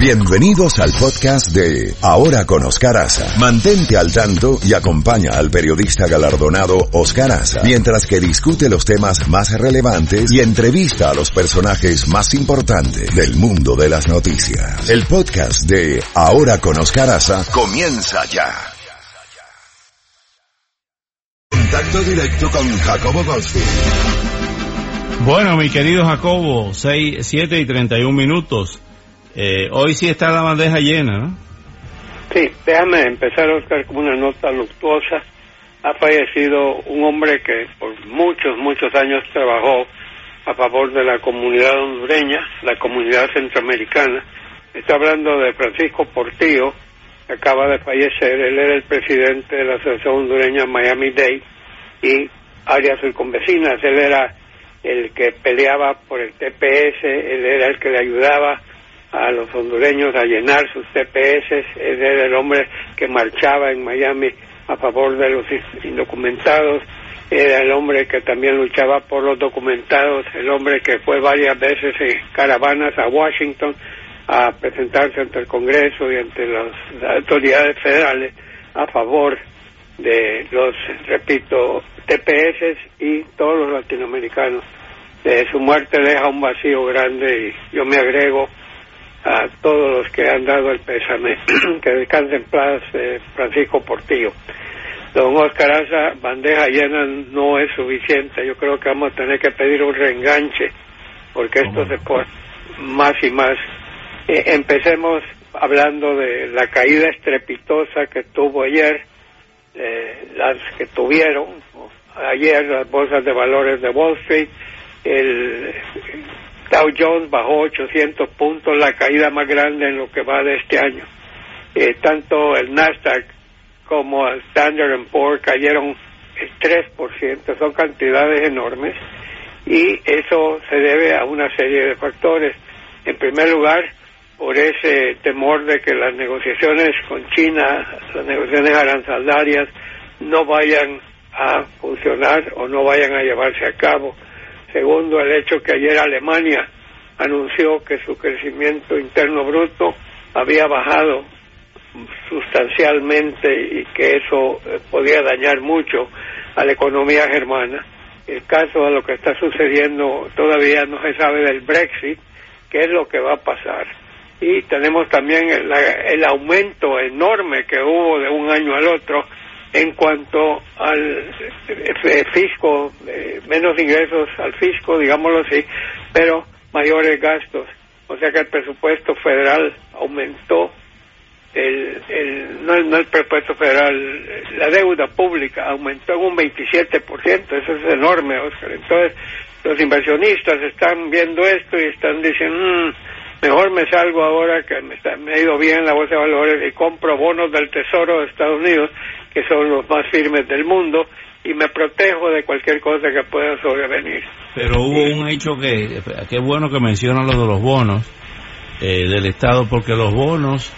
Bienvenidos al podcast de Ahora con Oscar Aza. Mantente al tanto y acompaña al periodista galardonado Oscar Aza mientras que discute los temas más relevantes y entrevista a los personajes más importantes del mundo de las noticias. El podcast de Ahora con Oscar Aza comienza ya. Contacto directo con Jacobo Goldstein. Bueno, mi querido Jacobo, 6, 7 y 31 minutos. Eh, hoy sí está la bandeja llena, ¿no? Sí, déjame empezar, Oscar, con una nota luctuosa. Ha fallecido un hombre que por muchos, muchos años trabajó a favor de la comunidad hondureña, la comunidad centroamericana. Está hablando de Francisco Portillo, que acaba de fallecer. Él era el presidente de la Asociación Hondureña Miami-Dade y áreas circunvecinas. Él era el que peleaba por el TPS, él era el que le ayudaba a los hondureños a llenar sus TPS, él era el hombre que marchaba en Miami a favor de los indocumentados, era el hombre que también luchaba por los documentados, el hombre que fue varias veces en caravanas a Washington a presentarse ante el Congreso y ante las, autoridades federales a favor de los, repito, TPS y todos los latinoamericanos. De su muerte deja un vacío grande y yo me agrego a todos los que han dado el pésame. que descansen en paz eh, Francisco Portillo. Don Oscar Asa, bandeja llena no es suficiente. Yo creo que vamos a tener que pedir un reenganche porque esto se pone más y más. Eh, empecemos hablando de la caída estrepitosa que tuvo ayer, eh, las que tuvieron ayer las bolsas de valores de Wall Street, el Dow Jones bajó 800 puntos, la caída más grande en lo que va de este año. Eh, tanto el Nasdaq como el Standard Poor's cayeron el 3%, son cantidades enormes y eso se debe a una serie de factores. En primer lugar, por ese temor de que las negociaciones con China, las negociaciones arancelarias, no vayan a funcionar o no vayan a llevarse a cabo. Segundo, el hecho que ayer Alemania anunció que su crecimiento interno bruto había bajado sustancialmente y que eso eh, podía dañar mucho a la economía germana. El caso de lo que está sucediendo todavía no se sabe del Brexit, qué es lo que va a pasar. Y tenemos también el, el aumento enorme que hubo de un año al otro en cuanto al eh, fisco, eh, menos ingresos al fisco, digámoslo así, pero mayores gastos. O sea que el presupuesto federal aumentó, el, no, no el presupuesto federal, la deuda pública aumentó en un 27%, eso es enorme, Oscar. Entonces, los inversionistas están viendo esto y están diciendo, mm, mejor me salgo ahora que me, ha ido bien la bolsa de valores y compro bonos del Tesoro de Estados Unidos que son los más firmes del mundo, y me protejo de cualquier cosa que pueda sobrevenir. Pero hubo un hecho que, qué bueno que menciona lo de los bonos eh, del Estado, porque los bonos,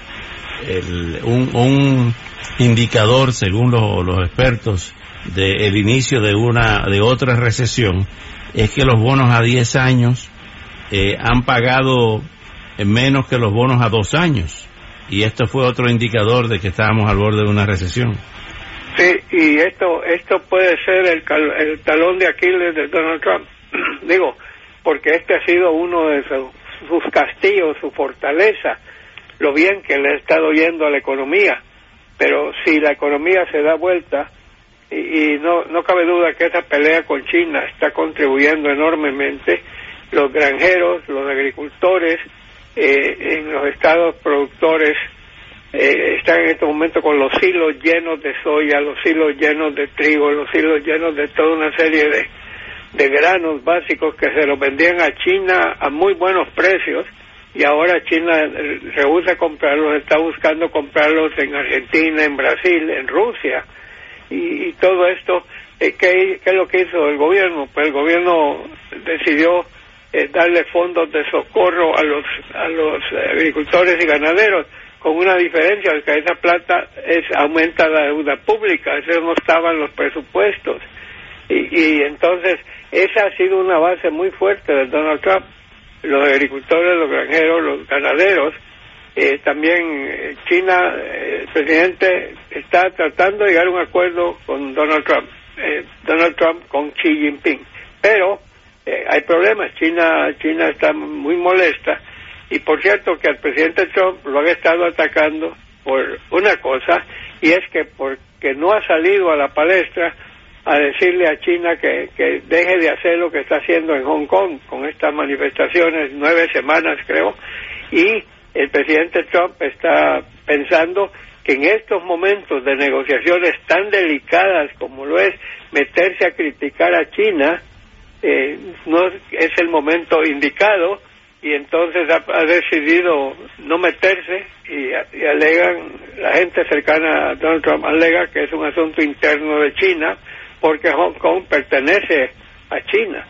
el, un, un, indicador, según los, los expertos, del inicio de una de otra recesión, es que los bonos a 10 años eh, han pagado menos que los bonos a dos años. Y esto fue otro indicador de que estábamos al borde de una recesión. Sí, y esto esto puede ser el, el talón de Aquiles de Donald Trump. Digo, porque este ha sido uno de sus castillos, su fortaleza, lo bien que le ha estado yendo a la economía. Pero si la economía se da vuelta, y, y no, no cabe duda que esa pelea con China está contribuyendo enormemente, los granjeros, los agricultores, eh, en los estados productores eh, están en este momento con los hilos llenos de soya, los hilos llenos de trigo, los hilos llenos de toda una serie de, de granos básicos que se los vendían a China a muy buenos precios y ahora China rehúsa comprarlos, está buscando comprarlos en Argentina, en Brasil, en Rusia y, todo esto, eh, ¿qué, es lo que hizo el gobierno? Pues el gobierno decidió eh, darle fondos de socorro a los, a los agricultores y ganaderos con una diferencia, que esa plata es aumenta la deuda pública, eso no estaba los presupuestos. Y, entonces esa ha sido una base muy fuerte de Donald Trump. Los agricultores, los granjeros, los ganaderos Eh, también eh, China, eh, el presidente está tratando de llegar a un acuerdo con Donald Trump, Donald Trump con Xi Jinping, pero hay problemas. China, China está muy molesta y por cierto que al presidente Trump lo han estado atacando por una cosa y es que porque no ha salido a la palestra a decirle a China que, que deje de hacer lo que está haciendo en Hong Kong con estas manifestaciones, nueve semanas creo, y el presidente Trump está pensando que en estos momentos de negociaciones tan delicadas como lo es meterse a criticar a China, eh, no es el momento indicado y entonces ha, decidido no meterse y, y, alegan, la gente cercana a Donald Trump alega que es un asunto interno de China porque Hong Kong pertenece a China.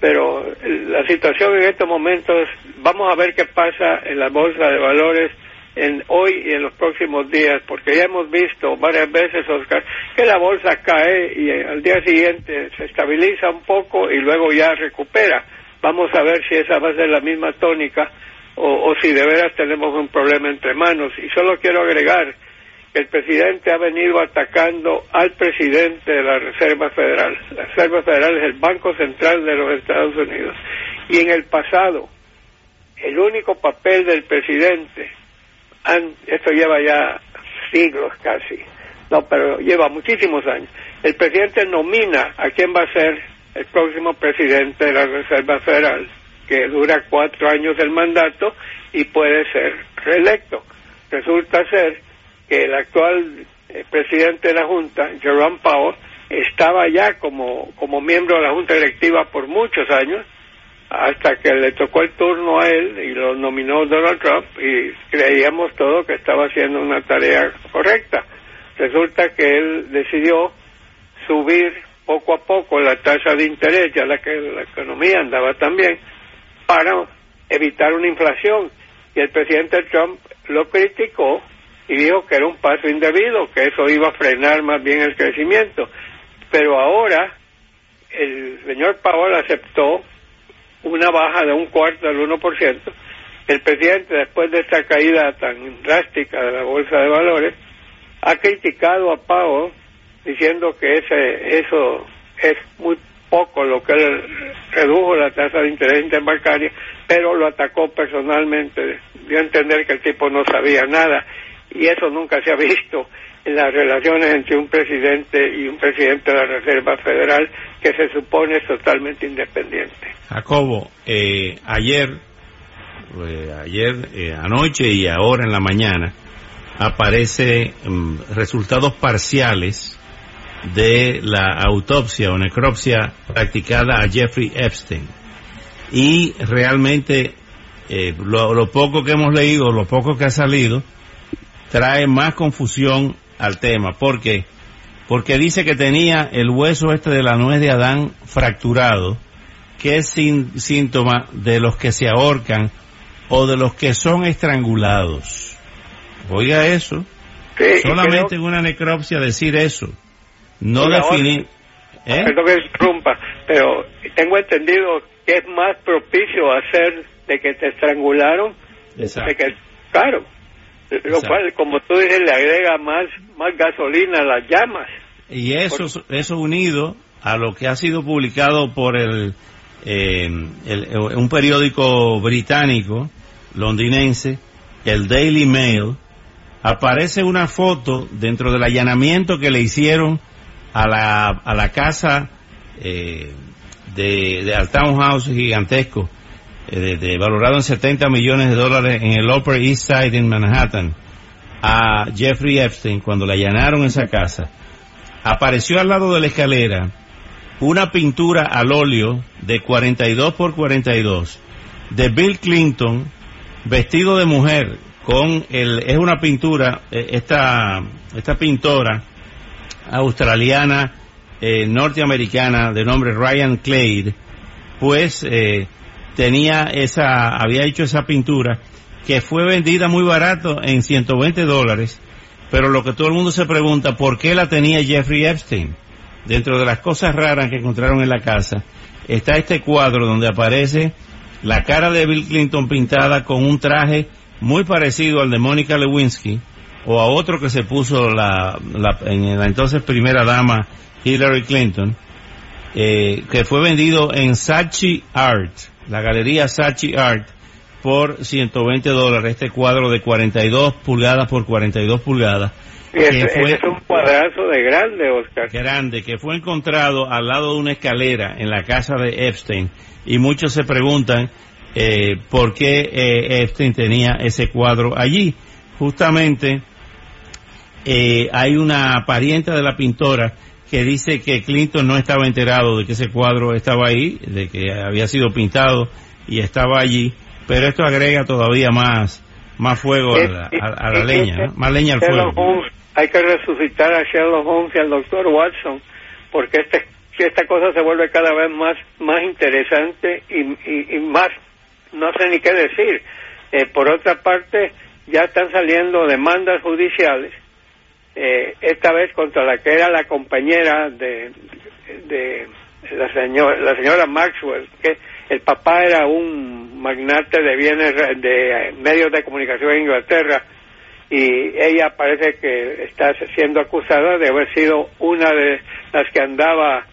Pero la situación en estos momentos, vamos a ver qué pasa en la bolsa de valores en hoy y en los próximos días, porque ya hemos visto varias veces, Oscar, que la bolsa cae y al día siguiente se estabiliza un poco y luego ya recupera. Vamos a ver si esa va a ser la misma tónica o, o si de veras tenemos un problema entre manos. Y solo quiero agregar el presidente ha venido atacando al presidente de la Reserva Federal. La Reserva Federal es el Banco Central de los Estados Unidos. Y en el pasado, el único papel del presidente, esto lleva ya siglos casi, no, pero lleva muchísimos años, el presidente nomina a quién va a ser el próximo presidente de la Reserva Federal, que dura cuatro años el mandato y puede ser reelecto. Resulta ser que el actual eh, presidente de la Junta, Jerome Powell, estaba ya como, como miembro de la Junta Directiva por muchos años, hasta que le tocó el turno a él y lo nominó Donald Trump y creíamos todo que estaba haciendo una tarea correcta. Resulta que él decidió subir poco a poco la tasa de interés, ya la que la economía andaba también, para evitar una inflación. Y el presidente Trump lo criticó y dijo que era un paso indebido, que eso iba a frenar más bien el crecimiento. Pero ahora el señor Powell aceptó una baja de un cuarto del 1%. El presidente, después de esta caída tan drástica de la bolsa de valores, ha criticado a Powell diciendo que ese eso es muy poco lo que él redujo la tasa de interés interbancaria, pero lo atacó personalmente, dio a entender que el tipo no sabía nada y eso nunca se ha visto las relaciones entre un presidente y un presidente de la Reserva Federal que se supone es totalmente independiente. Jacobo, eh, ayer, eh, ayer eh, anoche y ahora en la mañana aparece mm, resultados parciales de la autopsia o necropsia practicada a Jeffrey Epstein y realmente lo poco que hemos leído, lo poco que ha salido, trae más confusión al tema. ¿Por qué? Porque dice que tenía el hueso este de la nuez de Adán fracturado, que es síntoma de los que se ahorcan o de los que son estrangulados. Oiga eso. Solamente en una necropsia decir eso. No definir. ¿eh? Perdón que interrumpa, pero tengo entendido que es más propicio hacer de que te estrangularon. De que, claro, lo como tú dices, le agrega más, más gasolina a las llamas. Y eso, eso unido a lo que ha sido publicado por el, eh, un periódico británico, londinense, el Daily Mail, aparece una foto dentro del allanamiento que le hicieron a la, a la casa eh, de, de, al townhouse gigantesco eh, de, valorado en 70 millones de dólares en el Upper East Side en Manhattan a Jeffrey Epstein cuando le allanaron esa casa, apareció al lado de la escalera una pintura al óleo de 42 por 42 de Bill Clinton vestido de mujer con el es una pintura eh, esta esta pintora australiana eh, norteamericana de nombre Ryan Clade pues tenía esa, había hecho esa pintura que fue vendida muy barato en 120 dólares, pero lo que todo el mundo se pregunta, ¿por qué la tenía Jeffrey Epstein? Dentro de las cosas raras que encontraron en la casa, está este cuadro donde aparece la cara de Bill Clinton pintada con un traje muy parecido al de Mónica Lewinsky o a otro que se puso la, en la entonces primera dama Hillary Clinton, eh, que fue vendido en Saatchi Art, la galería Saatchi Art, por 120 dólares, este cuadro de 42 pulgadas por 42 pulgadas. Que fue, es un cuadrazo de grande, Oscar. Grande, que fue encontrado al lado de una escalera en la casa de Epstein. Y muchos se preguntan eh, por qué eh, Epstein tenía ese cuadro allí. Justamente eh, hay una pariente de la pintora que dice que Clinton no estaba enterado de que ese cuadro estaba ahí, de que había sido pintado y estaba allí, pero esto agrega todavía más más fuego a la, leña, más leña al fuego. hay que resucitar a Sherlock Holmes y al doctor Watson, porque este, esta cosa se vuelve cada vez más más interesante y, y más no sé ni qué decir. Eh, por otra parte, ya están saliendo demandas judiciales, eh, esta vez contra la que era la compañera de, de la, señora, la señora Maxwell, que el papá era un magnate de bienes de medios de comunicación en Inglaterra y ella parece que está siendo acusada de haber sido una de las que andaba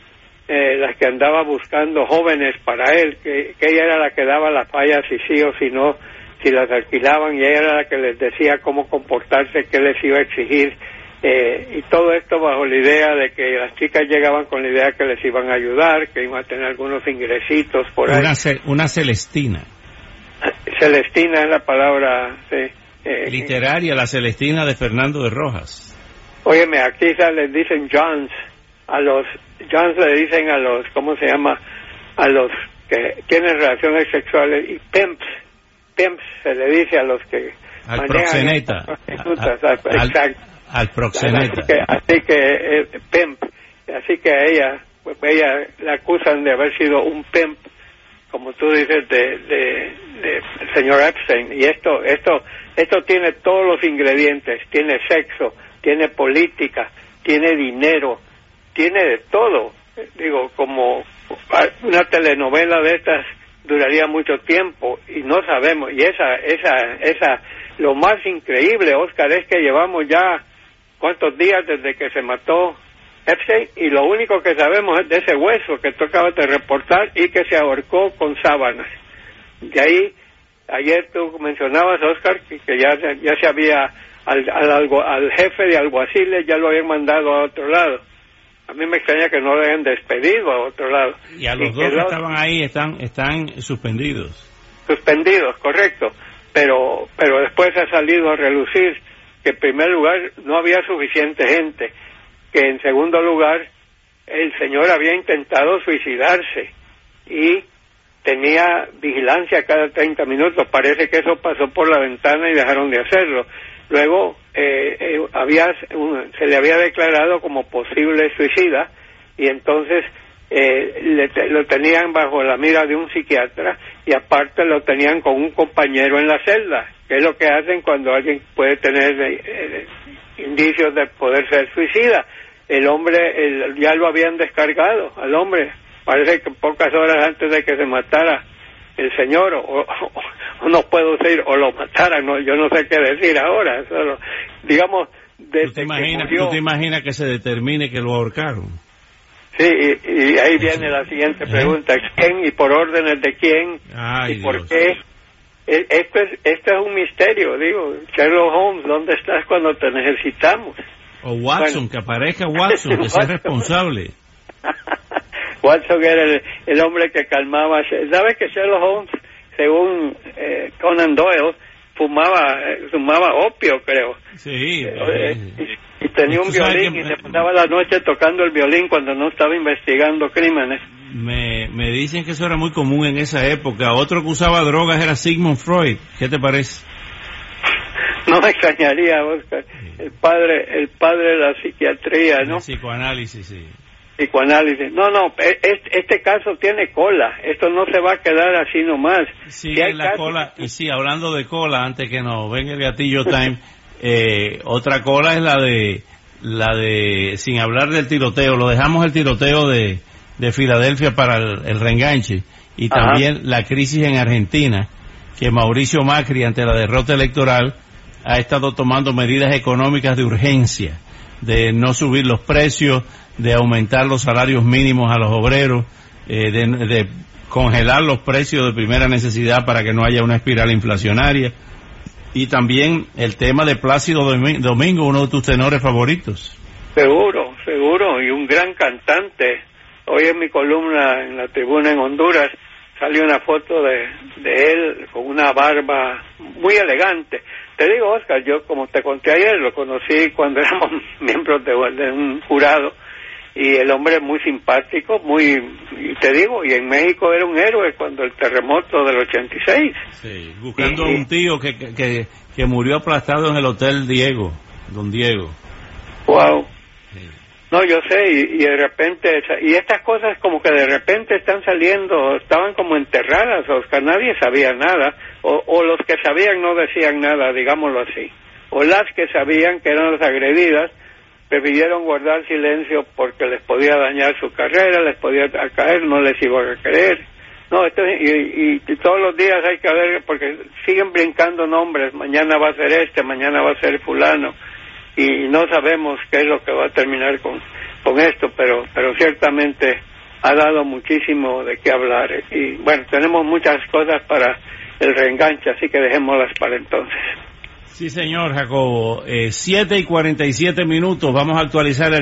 eh, las que andaba buscando jóvenes para él, que, ella era la que daba las fallas si sí o si no, si las alquilaban y ella era la que les decía cómo comportarse, qué les iba a exigir. Eh, y todo esto bajo la idea de que las chicas llegaban con la idea que les iban a ayudar, que iban a tener algunos ingresitos por ahí. Una, Celestina. Celestina es la palabra eh, literaria, la Celestina de Fernando de Rojas. Óyeme, aquí les dicen Johns a los Johns le dicen a los, ¿cómo se llama? A los que tienen relaciones sexuales y pimps, pimps se le dice a los que al proxeneta, al, al, proxeneta. Así que, eh, pimp, así que a ella, pues ella la acusan de haber sido un pimp, como tú dices, de, de señor Epstein. Y esto, esto, esto tiene todos los ingredientes, tiene sexo, tiene política, tiene dinero, tiene de todo. Digo, como una telenovela de estas duraría mucho tiempo y no sabemos. Y esa, esa, esa, lo más increíble, Oscar, es que llevamos ya cuántos días desde que se mató Epstein y lo único que sabemos es de ese hueso que tú acabas de reportar y que se ahorcó con sábanas. De ahí, ayer tú mencionabas, Oscar, que, ya, ya se había, al, al, al jefe de alguaciles ya lo habían mandado a otro lado a mí me extraña que no lo hayan despedido a otro lado. Y a los dos que estaban ahí están, están suspendidos. Suspendidos, correcto. Pero, pero después ha salido a relucir que en primer lugar no había suficiente gente, que en segundo lugar el señor había intentado suicidarse y tenía vigilancia cada 30 minutos. Parece que eso pasó por la ventana y dejaron de hacerlo. Luego eh, eh, se le había declarado como posible suicida y entonces eh, lo tenían bajo la mira de un psiquiatra y aparte lo tenían con un compañero en la celda, que es lo que hacen cuando alguien puede tener indicios de poder ser suicida. El hombre ya lo habían descargado al hombre, parece que pocas horas antes de que se matara el señor o, no puedo decir o lo mataran no, yo no sé qué decir ahora solo, digamos ¿Tú te, imaginas, ¿Tú te imaginas que se determine que lo ahorcaron? Sí, y, ahí viene la siguiente ¿Eh? pregunta. ¿Quién y por órdenes de quién? ¿Y por qué? E, esto es, esto es un misterio, digo. Sherlock Holmes, ¿dónde estás cuando te necesitamos? O Watson, que aparezca Watson, que sea responsable. Watson era el, hombre que calmaba. ¿Sabes que Sherlock Holmes, según eh, Conan Doyle, fumaba, eh, fumaba opio, creo? Sí. Eh, y, tenía un violín y se pasaba la noche tocando el violín cuando no estaba investigando crímenes. Me, me dicen que eso era muy común en esa época. Otro que usaba drogas era Sigmund Freud. ¿Qué te parece? no me extrañaría, Oscar. El padre, el padre de la psiquiatría, ¿no? El psicoanálisis, sí psicoanálisis. No, no, e, este, caso tiene cola. Esto no se va a quedar así nomás. Sí, la cola. Y sí, hablando de cola, antes que nos venga el gatillo time, eh, otra cola es la de, la de, sin hablar del tiroteo, lo dejamos el tiroteo de, de Filadelfia para el, reenganche y también la crisis en Argentina que Mauricio Macri, ante la derrota electoral, ha estado tomando medidas económicas de urgencia, de no subir los precios, de aumentar los salarios mínimos a los obreros, eh, de, congelar los precios de primera necesidad para que no haya una espiral inflacionaria. Y también el tema de Plácido Domingo, uno de tus tenores favoritos. Seguro, seguro, y un gran cantante. Hoy en mi columna en la tribuna en Honduras salió una foto de, él con una barba muy elegante. Te digo, Oscar, yo como te conté ayer, lo conocí cuando éramos miembros de, un jurado y el hombre es muy simpático, muy, y te digo, y en México era un héroe cuando el terremoto del 86. Sí, buscando a un tío que, que, que, murió aplastado en el Hotel Diego, don Diego. Wow. No, yo sé, y, de repente, y estas cosas como que de repente están saliendo, estaban como enterradas, Oscar, nadie sabía nada, o, o los que sabían no decían nada, digámoslo así, o las que sabían que eran las agredidas, prefirieron guardar silencio porque les podía dañar su carrera, les podía caer, no les iba a creer. No, y, y, todos los días hay que ver, porque siguen brincando nombres, mañana va a ser este, mañana va a ser fulano y no sabemos qué es lo que va a terminar con, con esto, pero, pero ciertamente ha dado muchísimo de qué hablar. Y bueno, tenemos muchas cosas para el reenganche, así que dejémoslas para entonces. Sí, señor Jacobo. Eh, siete y cuarenta y siete minutos. Vamos a actualizar el